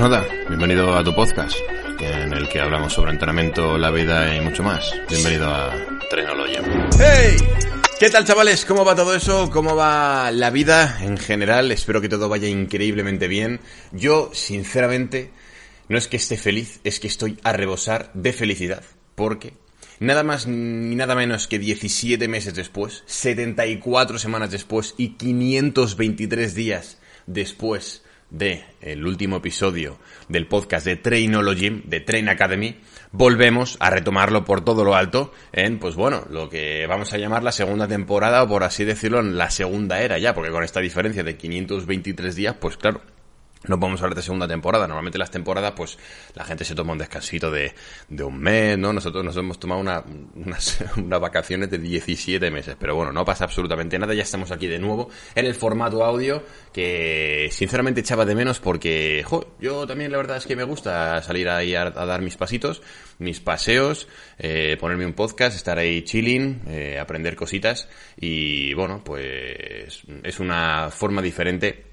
nada, bienvenido a tu podcast, en el que hablamos sobre entrenamiento, la vida y mucho más. Bienvenido a Trenology. ¡Hey! ¿Qué tal chavales? ¿Cómo va todo eso? ¿Cómo va la vida en general? Espero que todo vaya increíblemente bien. Yo, sinceramente, no es que esté feliz, es que estoy a rebosar de felicidad. Porque nada más ni nada menos que 17 meses después, 74 semanas después y 523 días después de el último episodio del podcast de Trainology, de Train Academy, volvemos a retomarlo por todo lo alto en, pues bueno, lo que vamos a llamar la segunda temporada o por así decirlo, en la segunda era ya, porque con esta diferencia de 523 días, pues claro, no podemos hablar de segunda temporada. Normalmente las temporadas, pues la gente se toma un descansito de, de un mes, ¿no? Nosotros nos hemos tomado una, unas, unas, vacaciones de 17 meses. Pero bueno, no pasa absolutamente nada. Ya estamos aquí de nuevo en el formato audio que sinceramente echaba de menos porque, jo, yo también la verdad es que me gusta salir ahí a, a dar mis pasitos, mis paseos, eh, ponerme un podcast, estar ahí chilling, eh, aprender cositas y bueno, pues es una forma diferente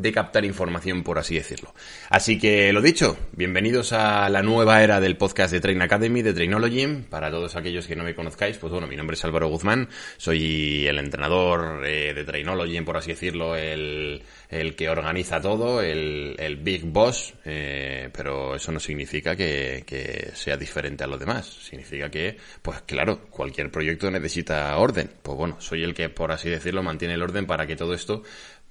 de captar información, por así decirlo. Así que lo dicho, bienvenidos a la nueva era del podcast de Train Academy, de Trainology. Para todos aquellos que no me conozcáis, pues bueno, mi nombre es Álvaro Guzmán, soy el entrenador eh, de Trainology, por así decirlo, el, el que organiza todo, el, el Big Boss, eh, pero eso no significa que, que sea diferente a los demás. Significa que, pues claro, cualquier proyecto necesita orden. Pues bueno, soy el que, por así decirlo, mantiene el orden para que todo esto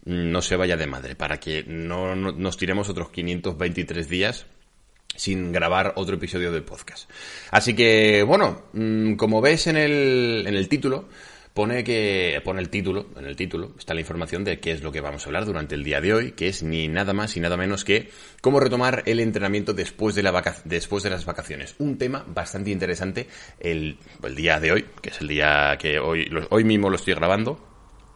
no se vaya de madre, para que no, no nos tiremos otros 523 días sin grabar otro episodio del podcast. Así que, bueno, como ves en el, en el título, pone que pone el título, en el título está la información de qué es lo que vamos a hablar durante el día de hoy, que es ni nada más y nada menos que cómo retomar el entrenamiento después de, la vaca después de las vacaciones. Un tema bastante interesante el, el día de hoy, que es el día que hoy, hoy mismo lo estoy grabando,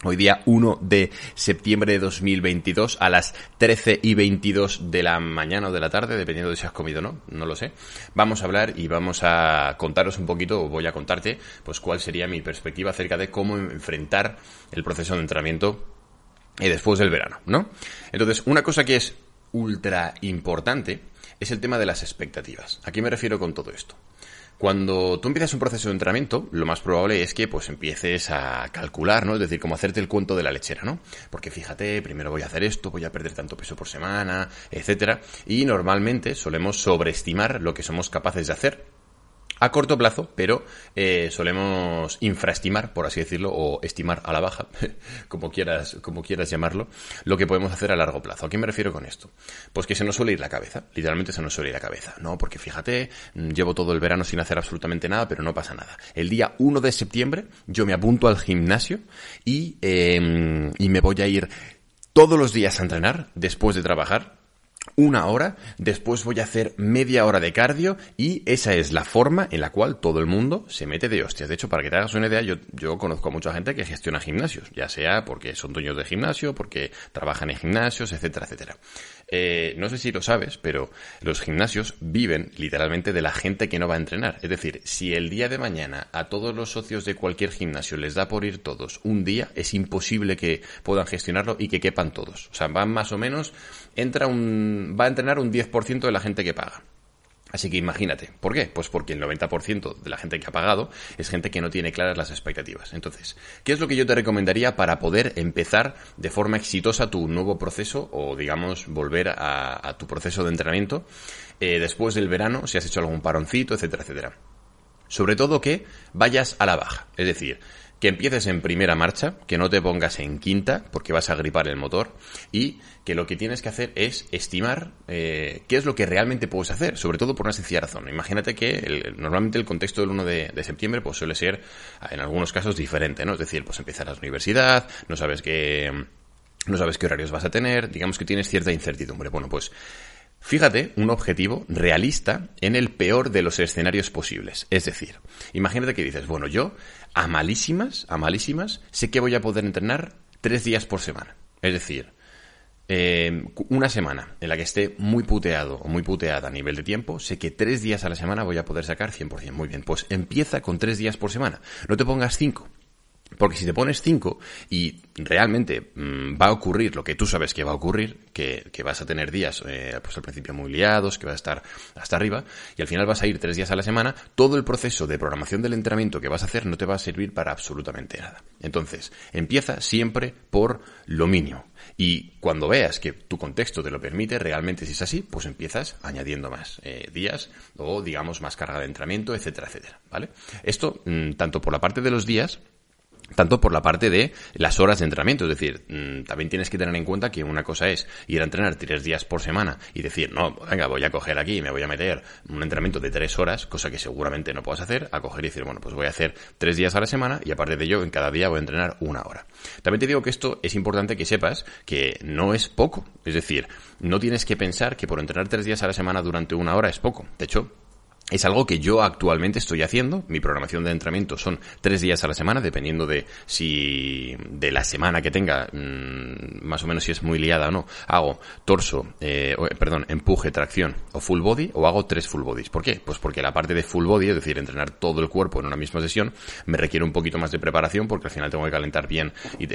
Hoy día 1 de septiembre de 2022 a las 13 y 22 de la mañana o de la tarde, dependiendo de si has comido o no, no lo sé. Vamos a hablar y vamos a contaros un poquito, o voy a contarte, pues cuál sería mi perspectiva acerca de cómo enfrentar el proceso de entrenamiento después del verano, ¿no? Entonces, una cosa que es ultra importante es el tema de las expectativas. ¿A qué me refiero con todo esto? Cuando tú empiezas un proceso de entrenamiento, lo más probable es que pues empieces a calcular, ¿no? Es decir, como hacerte el cuento de la lechera, ¿no? Porque fíjate, primero voy a hacer esto, voy a perder tanto peso por semana, etcétera, y normalmente solemos sobreestimar lo que somos capaces de hacer a corto plazo, pero eh, solemos infraestimar, por así decirlo, o estimar a la baja, como quieras, como quieras llamarlo, lo que podemos hacer a largo plazo. ¿A qué me refiero con esto? Pues que se nos suele ir la cabeza, literalmente se nos suele ir la cabeza, ¿no? Porque fíjate, llevo todo el verano sin hacer absolutamente nada, pero no pasa nada. El día 1 de septiembre yo me apunto al gimnasio y, eh, y me voy a ir todos los días a entrenar después de trabajar una hora, después voy a hacer media hora de cardio y esa es la forma en la cual todo el mundo se mete de hostias. De hecho, para que te hagas una idea, yo, yo conozco a mucha gente que gestiona gimnasios, ya sea porque son dueños de gimnasio, porque trabajan en gimnasios, etcétera, etcétera. Eh, no sé si lo sabes, pero los gimnasios viven literalmente de la gente que no va a entrenar. Es decir, si el día de mañana a todos los socios de cualquier gimnasio les da por ir todos un día, es imposible que puedan gestionarlo y que quepan todos. O sea, van más o menos, entra un, va a entrenar un 10% de la gente que paga. Así que imagínate, ¿por qué? Pues porque el 90% de la gente que ha pagado es gente que no tiene claras las expectativas. Entonces, ¿qué es lo que yo te recomendaría para poder empezar de forma exitosa tu nuevo proceso o, digamos, volver a, tu proceso de entrenamiento eh, después del verano, si has hecho algún paroncito, etcétera, etcétera? Sobre todo que vayas a la baja, es decir, que empieces en primera marcha, que no te pongas en quinta, porque vas a gripar el motor, y que lo que tienes que hacer es estimar eh, qué es lo que realmente puedes hacer, sobre todo por una sencilla razón. Imagínate que el, normalmente el contexto del 1 de, de, septiembre pues suele ser, en algunos casos, diferente, ¿no? Es decir, pues empiezas la universidad, no sabes qué, no sabes qué horarios vas a tener, digamos que tienes cierta incertidumbre. Bueno, pues Fíjate un objetivo realista en el peor de los escenarios posibles. Es decir, imagínate que dices, bueno, yo a malísimas, a malísimas, sé que voy a poder entrenar tres días por semana. Es decir, eh, una semana en la que esté muy puteado o muy puteada a nivel de tiempo, sé que tres días a la semana voy a poder sacar 100%. Muy bien, pues empieza con tres días por semana. No te pongas cinco. Porque si te pones 5 y realmente mm, va a ocurrir lo que tú sabes que va a ocurrir, que, vas a tener días eh, pues al principio muy liados, que vas a estar hasta arriba, y al final vas a ir 3 días a la semana, todo el proceso de programación del entrenamiento que vas a hacer no te va a servir para absolutamente nada. Entonces, empieza siempre por lo mínimo. Y cuando veas que tu contexto te lo permite, realmente si es así, pues empiezas añadiendo más eh, días o digamos más carga de entrenamiento, etcétera, etcétera. ¿Vale? Esto, mm, tanto por la parte de los días, tanto por la parte de las horas de entrenamiento. Es decir, mm, también tienes que tener en cuenta que una cosa es ir a entrenar tres días por semana y decir, no, venga, voy a coger aquí y me voy a meter un entrenamiento de tres horas, cosa que seguramente no puedas hacer, a coger y decir, bueno, pues voy a hacer tres días a la semana y aparte de ello, en cada día voy a entrenar una hora. También te digo que esto es importante que sepas que no es poco. Es decir, no tienes que pensar que por entrenar tres días a la semana durante una hora es poco. De hecho, es algo que yo actualmente estoy haciendo. Mi programación de entrenamiento son tres días a la semana, dependiendo de si de la semana que tenga, mm, más o menos si es muy liada o no. Hago torso, eh, perdón, empuje, tracción o full body o hago tres full bodies. ¿Por qué? Pues porque la parte de full body, es decir, entrenar todo el cuerpo en una misma sesión, me requiere un poquito más de preparación porque al final tengo que calentar bien, y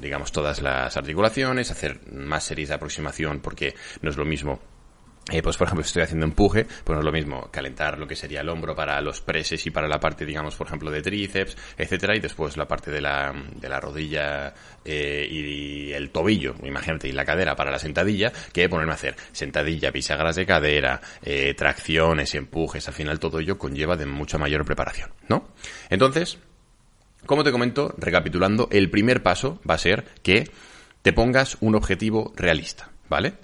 digamos, todas las articulaciones, hacer más series de aproximación porque no es lo mismo eh, pues por ejemplo, si estoy haciendo empuje, pues no es lo mismo calentar lo que sería el hombro para los preses y para la parte, digamos, por ejemplo, de tríceps, etcétera, y después la parte de la, de la rodilla eh, y el tobillo, imagínate, y la cadera para la sentadilla, que ponerme a hacer sentadilla, bisagras de cadera, eh, tracciones, empujes, al final todo ello conlleva de mucha mayor preparación, ¿no? Entonces, como te comento, recapitulando, el primer paso va a ser que te pongas un objetivo realista, ¿vale?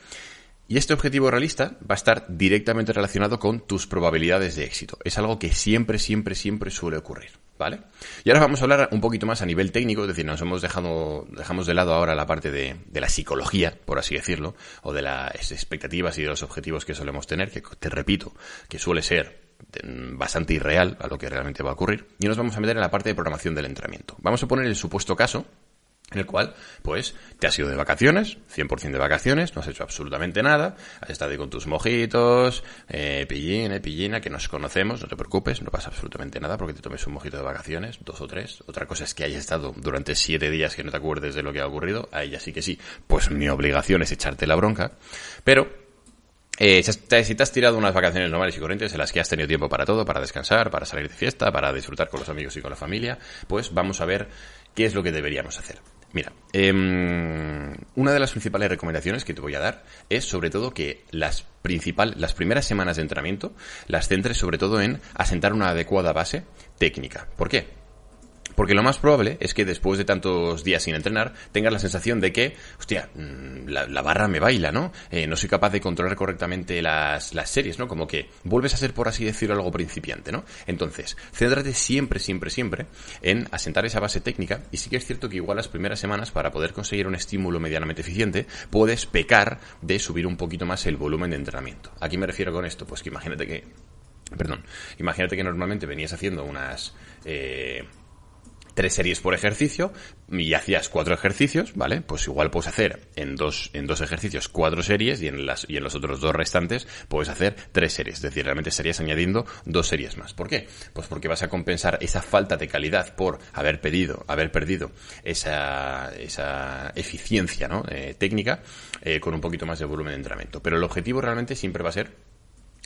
Y este objetivo realista va a estar directamente relacionado con tus probabilidades de éxito. Es algo que siempre, siempre, siempre suele ocurrir. ¿Vale? Y ahora vamos a hablar un poquito más a nivel técnico, es decir, nos hemos dejado, dejamos de lado ahora la parte de, la psicología, por así decirlo, o de las expectativas y de los objetivos que solemos tener, que te repito, que suele ser bastante irreal a lo que realmente va a ocurrir. Y nos vamos a meter en la parte de programación del entrenamiento. Vamos a poner el supuesto caso en el cual, pues, te has ido de vacaciones, 100% de vacaciones, no has hecho absolutamente nada, has estado ahí con tus mojitos, eh, pillín, eh, pillina, que nos conocemos, no te preocupes, no pasa absolutamente nada porque te tomes un mojito de vacaciones, dos o tres. Otra cosa es que hayas estado durante siete días que no te acuerdes de lo que ha ocurrido, ahí ya sí que sí, pues mi obligación es echarte la bronca, pero eh, si te has tirado unas vacaciones normales y corrientes en las que has tenido tiempo para todo, para descansar, para salir de fiesta, para disfrutar con los amigos y con la familia, pues vamos a ver qué es lo que deberíamos hacer. Mira, em, una de las principales recomendaciones que te voy a dar es sobre todo que las, principal, las primeras semanas de entrenamiento las centres sobre todo en asentar una adecuada base técnica. ¿Por qué? Porque lo más probable es que después de tantos días sin entrenar tengas la sensación de que, hostia, mm, la, barra me baila, ¿no? Eh, no soy capaz de controlar correctamente las, las series, ¿no? Como que vuelves a ser, por así decirlo, algo principiante, ¿no? Entonces, céntrate siempre, siempre, siempre en asentar esa base técnica y sí que es cierto que igual las primeras semanas para poder conseguir un estímulo medianamente eficiente puedes pecar de subir un poquito más el volumen de entrenamiento. ¿A qué me refiero con esto? Pues que imagínate que, perdón, imagínate que normalmente venías haciendo unas... Eh, tres series por ejercicio y hacías cuatro ejercicios, ¿vale? Pues igual puedes hacer en dos, en dos ejercicios cuatro series y en, las, y en los otros dos restantes puedes hacer tres series. Es decir, realmente estarías añadiendo dos series más. ¿Por qué? Pues porque vas a compensar esa falta de calidad por haber pedido, haber perdido esa, esa eficiencia, ¿no? Eh, técnica eh, con un poquito más de volumen de entrenamiento. Pero el objetivo realmente siempre va a ser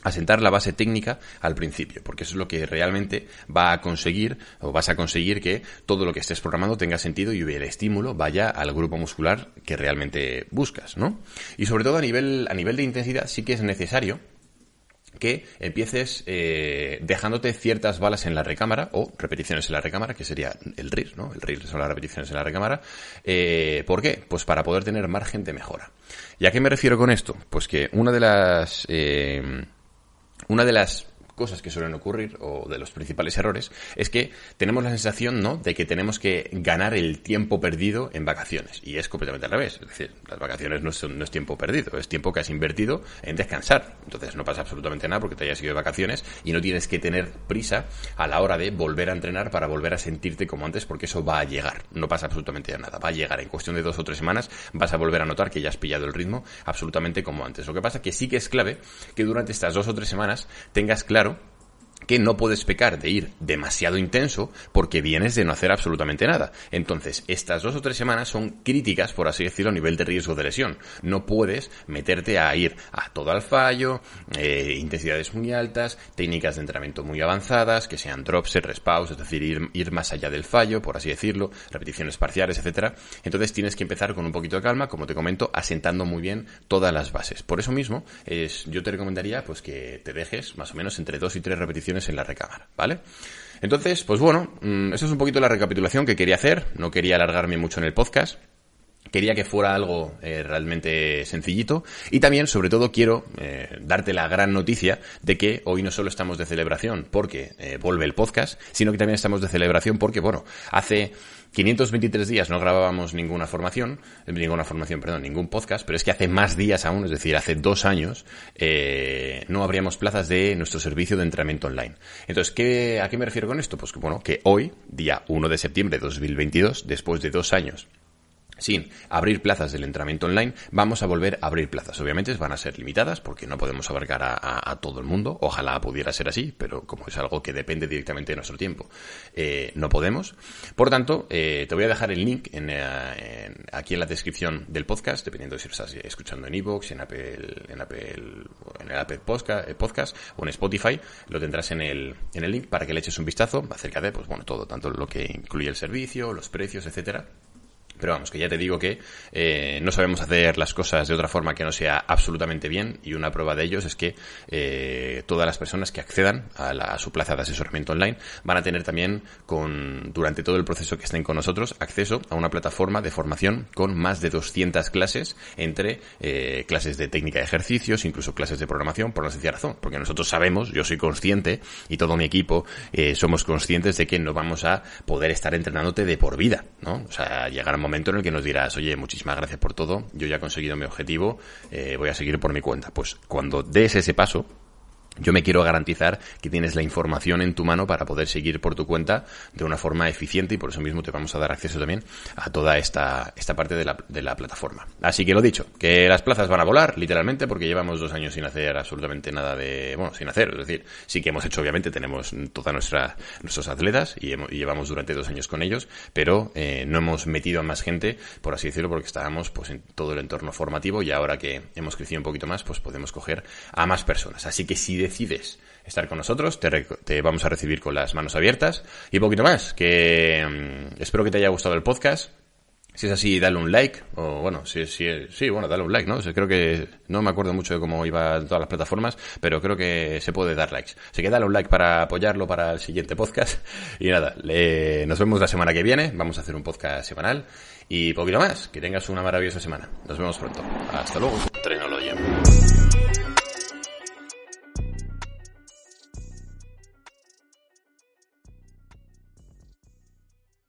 asentar la base técnica al principio, porque eso es lo que realmente va a conseguir o vas a conseguir que todo lo que estés programando tenga sentido y el estímulo vaya al grupo muscular que realmente buscas, ¿no? Y sobre todo a nivel, a nivel de intensidad sí que es necesario que empieces eh, dejándote ciertas balas en la recámara o repeticiones en la recámara, que sería el RIR, ¿no? El RIR son las repeticiones en la recámara. Eh, ¿Por qué? Pues para poder tener margen de mejora. ¿Y a qué me refiero con esto? Pues que una de las... Eh, una de las cosas que suelen ocurrir, o de los principales errores, es que tenemos la sensación, ¿no?, de que tenemos que ganar el tiempo perdido en vacaciones. Y es completamente al revés. Es decir, las vacaciones no, no es tiempo perdido, es tiempo que has invertido en descansar. Entonces no pasa absolutamente nada porque te hayas ido de vacaciones y no tienes que tener prisa a la hora de volver a entrenar para volver a sentirte como antes porque eso va a llegar. No pasa absolutamente nada. Va a llegar. En cuestión de dos o tres semanas vas a volver a notar que ya has pillado el ritmo absolutamente como antes. Lo que pasa que sí que es clave que durante estas dos o tres semanas tengas claro claro que no puedes pecar de ir demasiado intenso porque vienes de no hacer absolutamente nada. Entonces, estas dos o tres semanas son críticas, por así decirlo, a nivel de riesgo de lesión. No puedes meterte a ir a todo al fallo, eh, intensidades muy altas, técnicas de entrenamiento muy avanzadas, que sean drops, respaws, es decir, ir, ir más allá del fallo, por así decirlo, repeticiones parciales, etcétera. Entonces tienes que empezar con un poquito de calma, como te comento, asentando muy bien todas las bases. Por eso mismo, es, yo te recomendaría pues que te dejes más o menos entre dos y tres repeticiones en la recámara, ¿vale? Entonces, pues bueno, mm, eso es un poquito la recapitulación que quería hacer, no quería alargarme mucho en el podcast. Quería que fuera algo eh, realmente sencillito y también, sobre todo, quiero eh, darte la gran noticia de que hoy no solo estamos de celebración porque eh, vuelve el podcast, sino que también estamos de celebración porque, bueno, hace 523 días no grabábamos ninguna formación, eh, ninguna formación, perdón, ningún podcast, pero es que hace más días aún, es decir, hace dos años, eh, no habríamos plazas de nuestro servicio de entrenamiento online. Entonces, ¿qué, ¿a qué me refiero con esto? Pues que, bueno, que hoy, día 1 de septiembre de 2022, después de dos años sin abrir plazas del entrenamiento online, vamos a volver a abrir plazas. Obviamente van a ser limitadas porque no podemos abarcar a, todo el mundo. Ojalá pudiera ser así, pero como es algo que depende directamente de nuestro tiempo, eh, no podemos. Por tanto, eh, te voy a dejar el link eh, aquí en la descripción del podcast, dependiendo de si estás escuchando en iVoox, en Apple, en Apple, en el Apple podcast, o en Spotify, lo tendrás en el, en el link para que le eches un vistazo acerca de, pues bueno, todo, tanto lo que incluye el servicio, los precios, etcétera pero vamos, que ya te digo que eh, no sabemos hacer las cosas de otra forma que no sea absolutamente bien y una prueba de ellos es que eh, todas las personas que accedan a, su plaza de asesoramiento online van a tener también con durante todo el proceso que estén con nosotros acceso a una plataforma de formación con más de 200 clases entre eh, clases de técnica de ejercicios, incluso clases de programación por la sencilla razón, porque nosotros sabemos, yo soy consciente y todo mi equipo somos conscientes de que no vamos a poder estar entrenándote de por vida, ¿no? O sea, llegar a momento en el que nos dirás, oye, muchísimas gracias por todo, yo ya he conseguido mi objetivo, eh, voy a seguir por mi cuenta. Pues cuando des ese paso, yo me quiero garantizar que tienes la información en tu mano para poder seguir por tu cuenta de una forma eficiente y por eso mismo te vamos a dar acceso también a toda esta, esta parte de la, de la plataforma. Así que lo dicho, que las plazas van a volar, literalmente, porque llevamos dos años sin hacer absolutamente nada de, bueno, sin hacer, es decir, sí que hemos hecho, obviamente, tenemos todas nuestra, nuestros atletas y, llevamos durante dos años con ellos, pero eh, no hemos metido a más gente, por así decirlo, porque estábamos pues en todo el entorno formativo y ahora que hemos crecido un poquito más, pues podemos coger a más personas. Así que si decides estar con nosotros, te, vamos a recibir con las manos abiertas y poquito más, que mm, espero que te haya gustado el podcast. Si es así, dale un like, o bueno, sí, sí, sí, bueno, dale un like, ¿no? creo que, no me acuerdo mucho de cómo iba todas las plataformas, pero creo que se puede dar likes. Así que dale un like para apoyarlo para el siguiente podcast. Y nada, nos vemos la semana que viene, vamos a hacer un podcast semanal. Y poquito más, que tengas una maravillosa semana. Nos vemos pronto. Hasta luego.